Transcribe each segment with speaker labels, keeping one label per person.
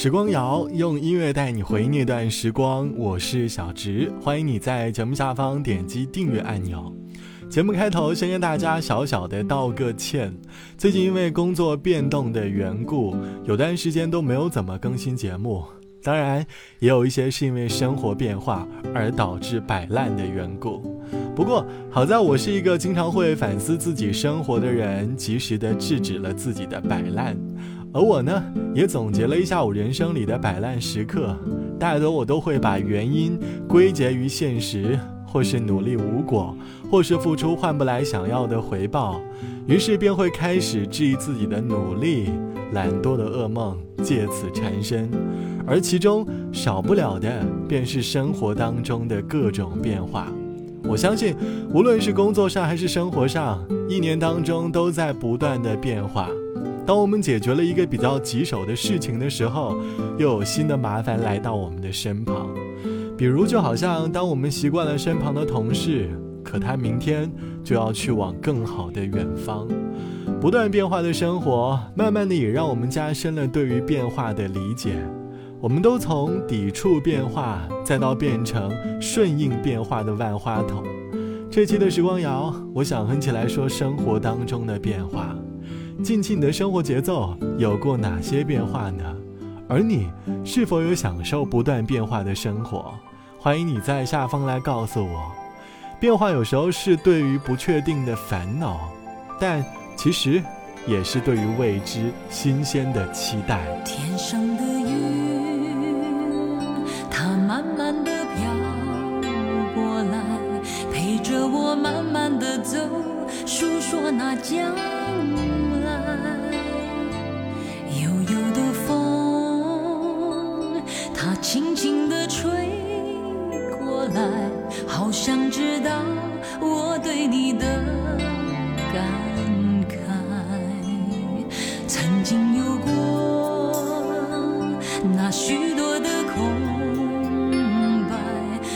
Speaker 1: 时光谣用音乐带你回忆那段时光，我是小植，欢迎你在节目下方点击订阅按钮。节目开头先跟大家小小的道个歉，最近因为工作变动的缘故，有段时间都没有怎么更新节目。当然，也有一些是因为生活变化而导致摆烂的缘故。不过好在我是一个经常会反思自己生活的人，及时的制止了自己的摆烂。而我呢，也总结了一下我人生里的摆烂时刻，大多我都会把原因归结于现实，或是努力无果，或是付出换不来想要的回报，于是便会开始质疑自己的努力，懒惰的噩梦借此缠身，而其中少不了的便是生活当中的各种变化。我相信，无论是工作上还是生活上，一年当中都在不断的变化。当我们解决了一个比较棘手的事情的时候，又有新的麻烦来到我们的身旁。比如，就好像当我们习惯了身旁的同事，可他明天就要去往更好的远方。不断变化的生活，慢慢的也让我们加深了对于变化的理解。我们都从抵触变化，再到变成顺应变化的万花筒。这期的时光谣，我想哼起来说生活当中的变化。近期你的生活节奏有过哪些变化呢？而你是否有享受不断变化的生活？欢迎你在下方来告诉我。变化有时候是对于不确定的烦恼，但其实也是对于未知新鲜的期待。
Speaker 2: 天上的云，它慢慢的飘过来，陪着我慢慢的走，诉说那将。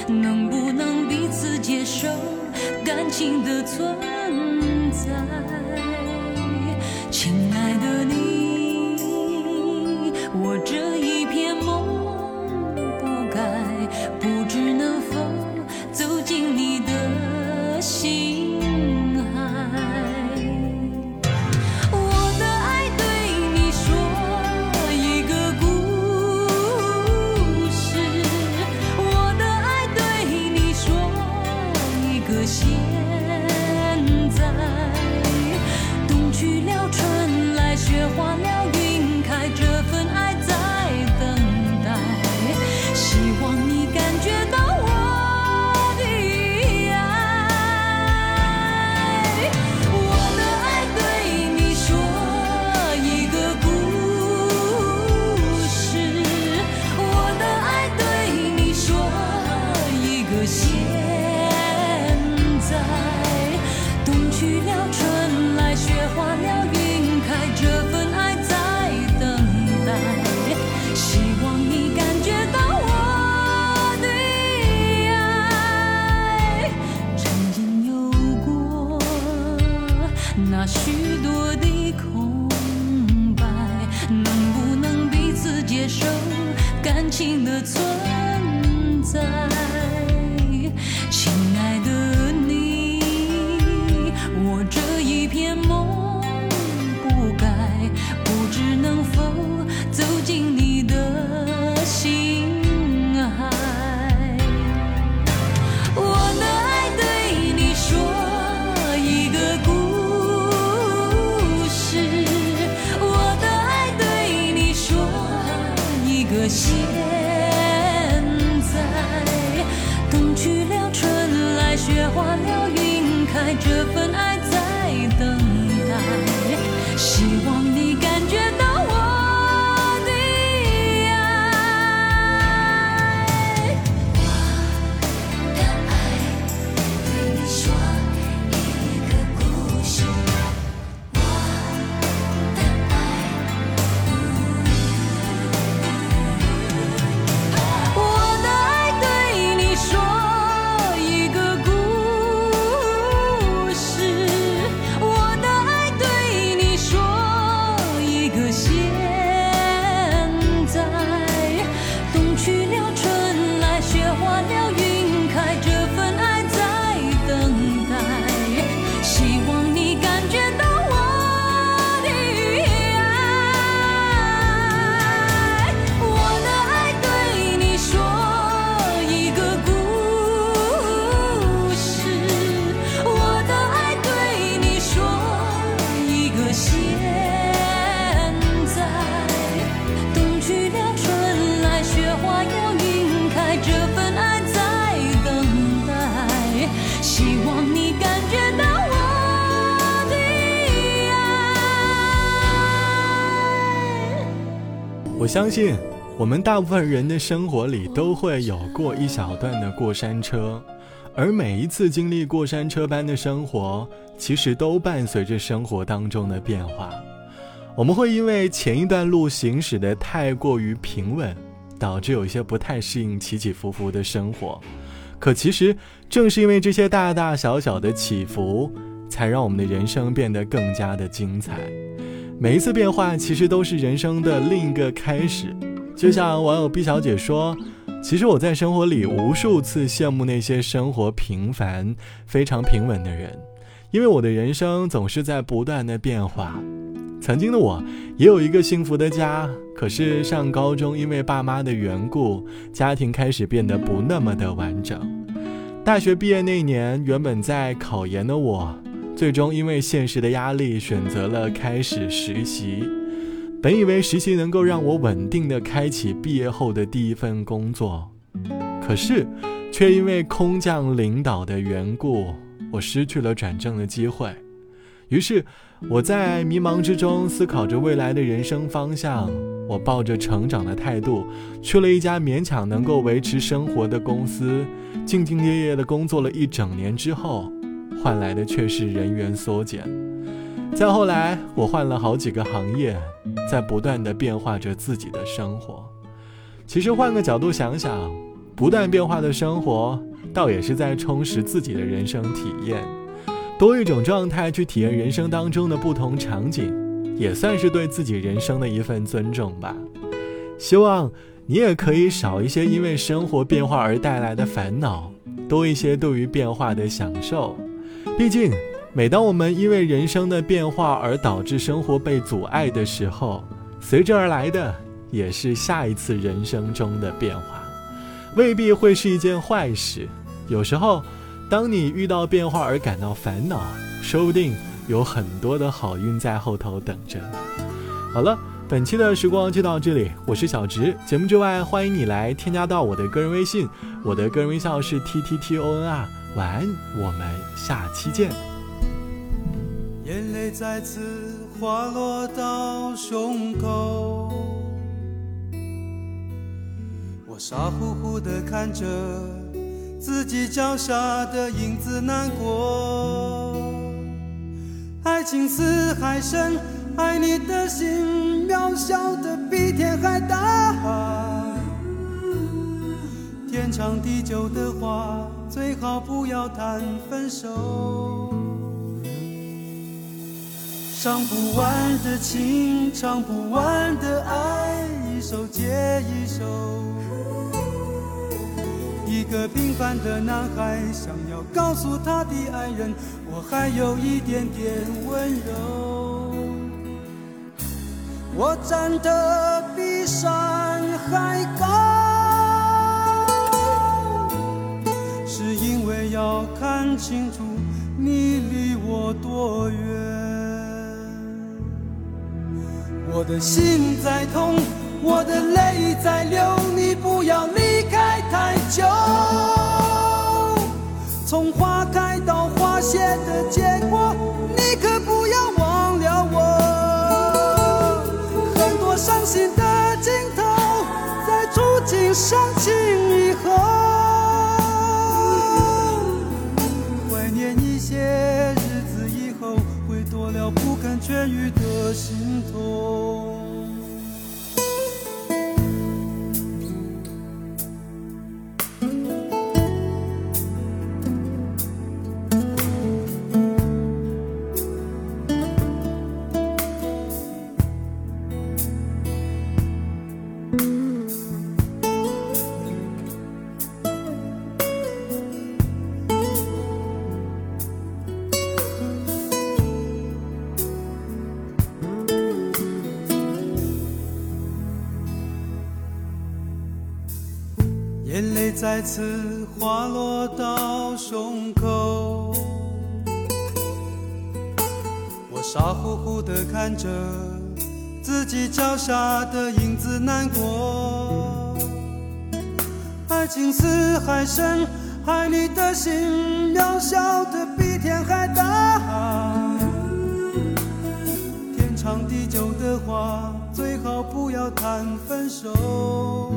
Speaker 2: 能不能彼此接受感情的存在？这份爱
Speaker 1: 我相信，我们大部分人的生活里都会有过一小段的过山车，而每一次经历过山车般的生活，其实都伴随着生活当中的变化。我们会因为前一段路行驶的太过于平稳，导致有一些不太适应起起伏伏的生活。可其实，正是因为这些大大小小的起伏，才让我们的人生变得更加的精彩。每一次变化，其实都是人生的另一个开始。就像网友 B 小姐说：“其实我在生活里无数次羡慕那些生活平凡、非常平稳的人，因为我的人生总是在不断的变化。曾经的我也有一个幸福的家，可是上高中因为爸妈的缘故，家庭开始变得不那么的完整。大学毕业那年，原本在考研的我。”最终因为现实的压力，选择了开始实习。本以为实习能够让我稳定的开启毕业后的第一份工作，可是，却因为空降领导的缘故，我失去了转正的机会。于是，我在迷茫之中思考着未来的人生方向。我抱着成长的态度，去了一家勉强能够维持生活的公司，兢兢业业的工作了一整年之后。换来的却是人员缩减。再后来，我换了好几个行业，在不断的变化着自己的生活。其实换个角度想想，不断变化的生活，倒也是在充实自己的人生体验。多一种状态去体验人生当中的不同场景，也算是对自己人生的一份尊重吧。希望你也可以少一些因为生活变化而带来的烦恼，多一些对于变化的享受。毕竟，每当我们因为人生的变化而导致生活被阻碍的时候，随之而来的也是下一次人生中的变化，未必会是一件坏事。有时候，当你遇到变化而感到烦恼，说不定有很多的好运在后头等着。好了，本期的时光就到这里，我是小直。节目之外，欢迎你来添加到我的个人微信，我的个人微信号是 t t t o n r。晚安，我们下期见。
Speaker 3: 眼泪再次滑落到胸口，我傻乎乎的看着自己脚下的影子难过。爱情似海深，爱你的心渺小的比天还大。天长地久的话。最好不要谈分手，唱不完的情，唱不完的爱，一首接一首。一个平凡的男孩，想要告诉他的爱人，我还有一点点温柔。我站得比山还高。清楚你离我多远，我的心在痛，我的泪在流，你不要离开太久。从花开到花谢的心痛。眼泪再次滑落到胸口，我傻乎乎的看着自己脚下的影子难过。爱情似海深，爱你的心渺小的比天还大。天长地久的话，最好不要谈分手。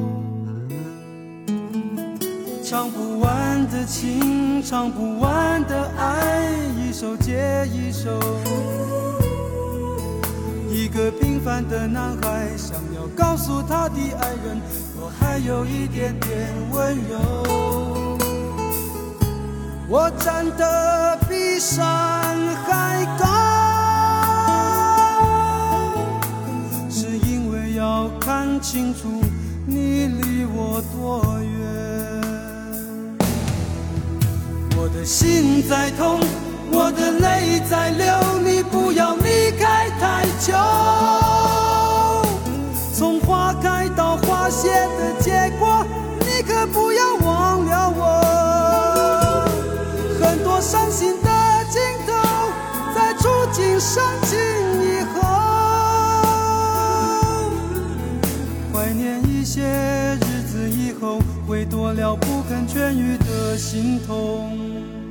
Speaker 3: 唱不完的情，唱不完的爱，一首接一首。一个平凡的男孩，想要告诉他的爱人，我还有一点点温柔。我站得比山还高，是因为要看清楚你离我多远。我的心在痛，我的泪在流，了不肯痊愈的心痛。